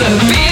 the beat.